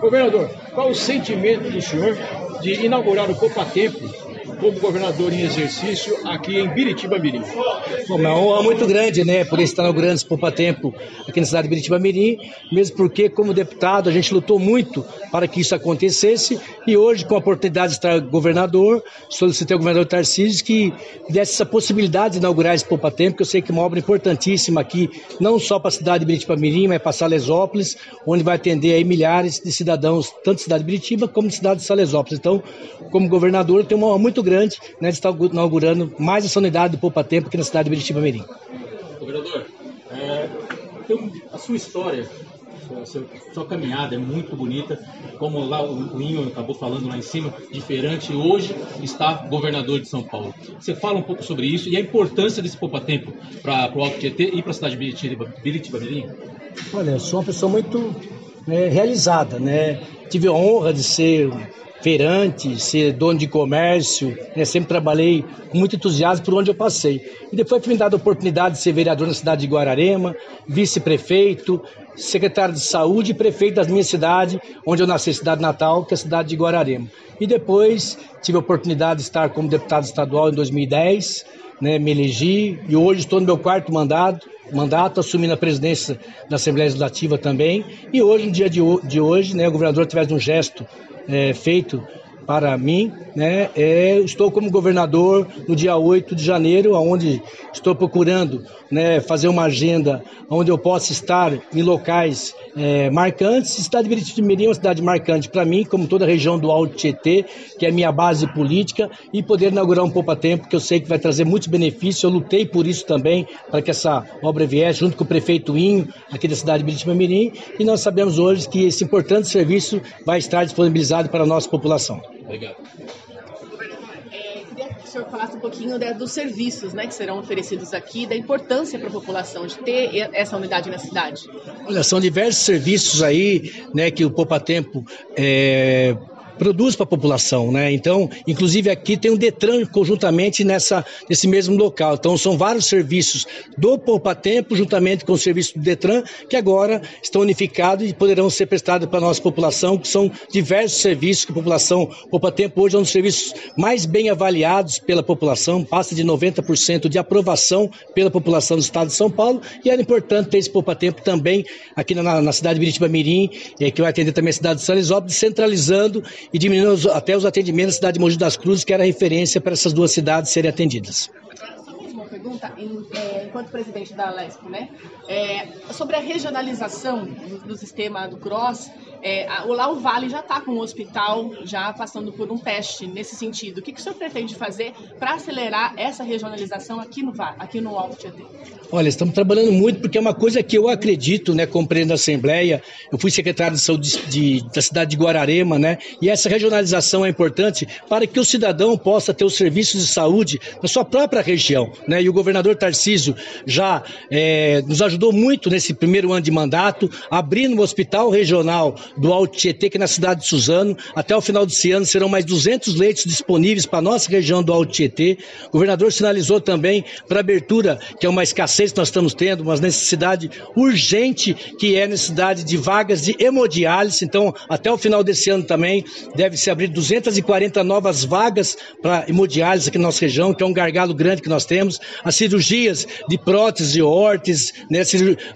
Governador, qual o sentimento do senhor de inaugurar o Copa Tempo como governador em exercício aqui em Biritiba Mirim. Bom, é uma honra muito grande, né, por estar inaugurando esse Poupa Tempo aqui na cidade de Biritiba Mirim, mesmo porque, como deputado, a gente lutou muito para que isso acontecesse e hoje, com a oportunidade de estar governador, solicitei ao governador Tarcísio que desse essa possibilidade de inaugurar esse Poupa Tempo, que eu sei que é uma obra importantíssima aqui, não só para a cidade de Biritiba Mirim, mas para Salesópolis, onde vai atender aí milhares de cidadãos, tanto da cidade de Biritiba como da cidade de Salesópolis. Então, como governador, eu tenho uma honra muito grande grande né, de estar inaugurando mais essa unidade do Poupa Tempo aqui na cidade de Biritiba Mirim. Governador, é, a sua história, a sua, a sua, caminhada é muito bonita, como lá o, o Inho acabou falando lá em cima, diferente, hoje está governador de São Paulo. Você fala um pouco sobre isso e a importância desse Poupa Tempo para o Alto Tietê e para a cidade de Biritiba, Biritiba Mirim? Olha, eu sou uma pessoa muito né, realizada, né? Tive a honra de ser feirante, ser dono de comércio, né? sempre trabalhei com muito entusiasmo por onde eu passei. E depois fui me dado a oportunidade de ser vereador na cidade de Guararema, vice-prefeito, secretário de saúde e prefeito da minha cidade, onde eu nasci, cidade natal, que é a cidade de Guararema. E depois tive a oportunidade de estar como deputado estadual em 2010, né, me elegi e hoje estou no meu quarto mandato, mandato, assumindo a presidência da Assembleia Legislativa também. E hoje, no dia de, de hoje, né, o governador, através de um gesto é, feito para mim, né? É, estou como governador no dia 8 de janeiro, onde estou procurando né, fazer uma agenda onde eu possa estar em locais é, marcantes. Cidade de Biritiba Mirim é uma cidade marcante para mim, como toda a região do Alto Tietê, que é minha base política, e poder inaugurar um pouco a tempo, que eu sei que vai trazer muitos benefícios. Eu lutei por isso também, para que essa obra viesse, junto com o prefeito Inho, aqui da cidade de Biritiba Mirim, e nós sabemos hoje que esse importante serviço vai estar disponibilizado para a nossa população. Obrigado. É, queria que o senhor falasse um pouquinho né, dos serviços né, que serão oferecidos aqui, da importância para a população de ter essa unidade na cidade. Olha, são diversos serviços aí né, que o Poupa Tempo é, produz para a população, né? Então, inclusive aqui tem um Detran conjuntamente nessa, nesse mesmo local. Então, são vários serviços do Poupa Tempo, juntamente com o serviço do Detran, que agora estão unificados e poderão ser prestados para a nossa população, que são diversos serviços que a população Poupa Tempo hoje é um dos serviços mais bem avaliados pela população, passa de 90% de aprovação pela população do estado de São Paulo, e era importante ter esse Poupa Tempo também aqui na, na cidade de Biritiba Mirim, eh, que vai atender também a cidade de São Lisópolis, centralizando e diminuindo até os atendimentos na cidade de Mogi das Cruzes, que era referência para essas duas cidades serem atendidas. Pergunta, é, enquanto presidente da Lesco, né? É, sobre a regionalização do, do sistema do CROSS, é, lá Vale já está com o hospital já passando por um teste nesse sentido. O que, que o senhor pretende fazer para acelerar essa regionalização aqui no Vale, aqui no Alto Tietê? Olha, estamos trabalhando muito porque é uma coisa que eu acredito, né, compreendo a Assembleia. Eu fui secretário de saúde de, da cidade de Guararema, né? E essa regionalização é importante para que o cidadão possa ter os serviços de saúde na sua própria região, né? E o governador Tarcísio já é, nos ajudou muito nesse primeiro ano de mandato, abrindo um hospital regional do Alto Tietê, que é na cidade de Suzano. Até o final desse ano serão mais 200 leitos disponíveis para a nossa região do Alto Tietê. O governador sinalizou também para abertura, que é uma escassez escassez que nós estamos tendo, uma necessidade urgente que é a necessidade de vagas de hemodiálise. Então, até o final desse ano também deve se abrir 240 novas vagas para hemodiálise aqui na nossa região, que é um gargalo grande que nós temos. As cirurgias de prótese, órtese, né,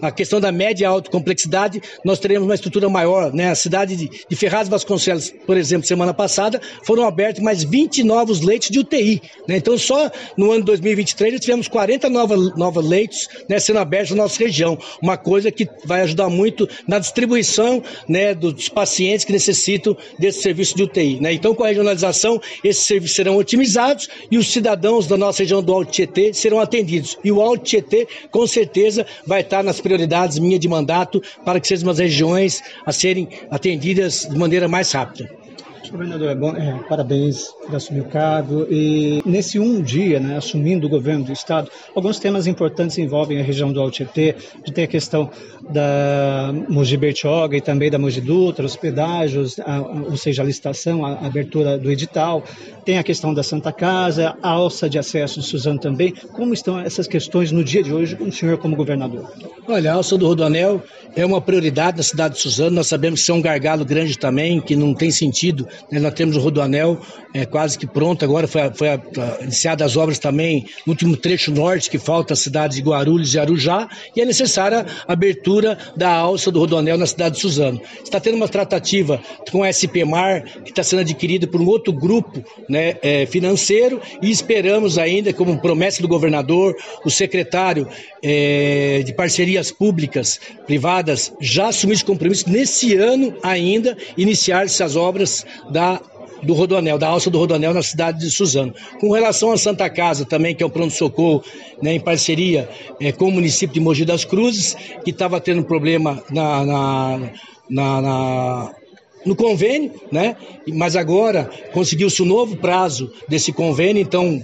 a questão da média e alta complexidade, nós teremos uma estrutura maior. Né? A cidade de, de Ferraz Vasconcelos, por exemplo, semana passada, foram abertos mais 20 novos leitos de UTI. Né? Então, só no ano de 2023 nós tivemos 40 novas, novos leitos leitos né, sendo abertos na nossa região. Uma coisa que vai ajudar muito na distribuição né, dos pacientes que necessitam desse serviço de UTI. Né? Então, com a regionalização, esses serviços serão otimizados e os cidadãos da nossa região do Alto Tietê serão atendidos. E o Alto Tietê, com certeza, vai estar nas prioridades minha de mandato para que sejam as regiões a serem atendidas de maneira mais rápida. Governador, é bom, é, parabéns por assumir o cargo. E nesse um dia, né, assumindo o governo do Estado, alguns temas importantes envolvem a região do Altietê, de ter a questão da Mogi Bertioga e também da Mogi Dutra, os pedágios, a, ou seja, a licitação, a, a abertura do edital. Tem a questão da Santa Casa, a alça de acesso de Suzano também. Como estão essas questões no dia de hoje com o senhor como governador? Olha, a alça do Rodoanel é uma prioridade na cidade de Suzano. Nós sabemos que isso é um gargalo grande também, que não tem sentido. Né? Nós temos o Rodoanel é, quase que pronto. Agora foi, foi a, a, iniciada as obras também no último trecho norte, que falta a cidade de Guarulhos e Arujá. E é necessária a abertura da alça do Rodoanel na cidade de Suzano. Está tendo uma tratativa com a SP Mar, que está sendo adquirida por um outro grupo né, é, financeiro, e esperamos ainda, como promessa do governador, o secretário é, de parcerias públicas, privadas, já assumiu esse compromisso nesse ano ainda, iniciar-se as obras da do Rodoanel, da alça do Rodoanel na cidade de Suzano. Com relação à Santa Casa também, que é o pronto-socorro né, em parceria é, com o município de Mogi das Cruzes, que estava tendo problema na, na, na, na no convênio, né? Mas agora conseguiu-se um novo prazo desse convênio, então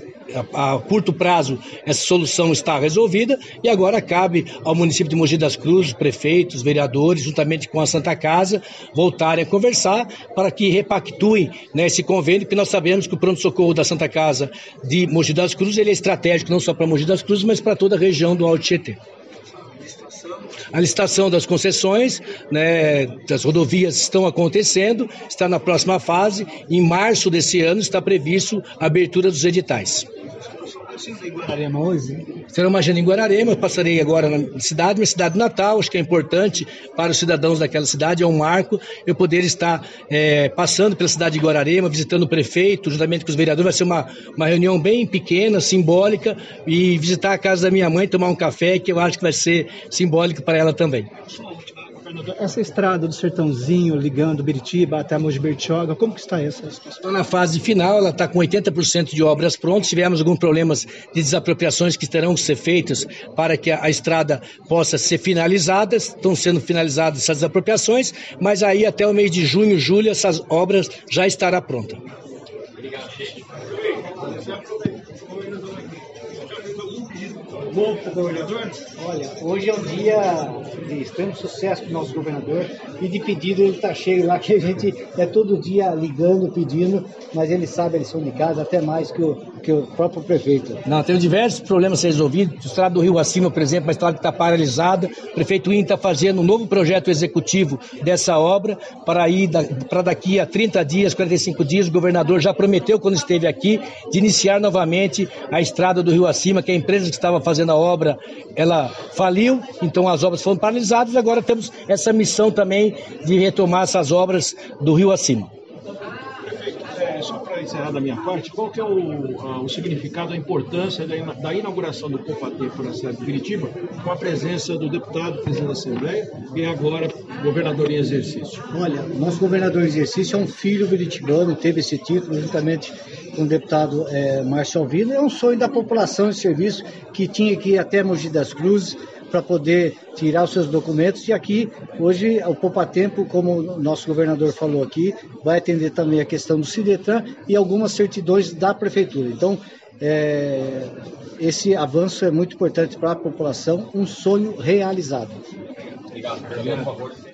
a, curto prazo essa solução está resolvida e agora cabe ao município de Mogi das Cruzes, prefeitos, vereadores, juntamente com a Santa Casa, voltarem a conversar para que repactuem né, esse convênio, que nós sabemos que o pronto-socorro da Santa Casa de Mogi das Cruzes ele é estratégico não só para Mogi das Cruzes, mas para toda a região do Alto Tietê. A licitação das concessões, né, das rodovias estão acontecendo, está na próxima fase. Em março desse ano está previsto a abertura dos editais. Em Guararema hoje? Será uma agenda em Guararema, eu passarei agora na cidade, minha cidade natal, acho que é importante para os cidadãos daquela cidade, é um marco eu poder estar é, passando pela cidade de Guararema, visitando o prefeito, juntamente com os vereadores, vai ser uma, uma reunião bem pequena, simbólica, e visitar a casa da minha mãe, tomar um café, que eu acho que vai ser simbólico para ela também. Essa estrada do Sertãozinho, ligando Biritiba até Mogi Bertioga, como que está essa? Está na fase final, ela está com 80% de obras prontas. Tivemos alguns problemas de desapropriações que terão que ser feitas para que a, a estrada possa ser finalizada. Estão sendo finalizadas essas desapropriações, mas aí até o mês de junho, julho, essas obras já estará pronta. Obrigado, gente bom para o governador? Olha, hoje é um dia de extremo sucesso para o nosso governador e de pedido ele está cheio lá, que a gente é todo dia ligando, pedindo, mas ele sabe a lição de casa até mais que o, que o próprio prefeito. Não, tem diversos problemas a ser resolvidos. Estrada do Rio Acima, por exemplo, uma estrada que está paralisada. O prefeito Inho está fazendo um novo projeto executivo dessa obra para ir da, para daqui a 30 dias, 45 dias. O governador já prometeu, quando esteve aqui, de iniciar novamente a estrada do Rio Acima, que a empresa que estava fazendo a obra, ela faliu, então as obras foram paralisadas. Agora temos essa missão também de retomar essas obras do rio acima encerrar da minha parte, qual que é o, o significado, a importância da, da inauguração do Compatê por a cidade de Curitiba, com a presença do deputado, presidente da Assembleia, e agora governador em exercício? Olha, nosso governador em exercício é um filho veritibano, teve esse título juntamente com o deputado é, Márcio Alvino. É um sonho da população de serviço que tinha que ir até Mogi das Cruzes, para poder tirar os seus documentos. E aqui, hoje, o Poupa Tempo, como o nosso governador falou aqui, vai atender também a questão do Cidetran e algumas certidões da Prefeitura. Então, é, esse avanço é muito importante para a população, um sonho realizado. Obrigado.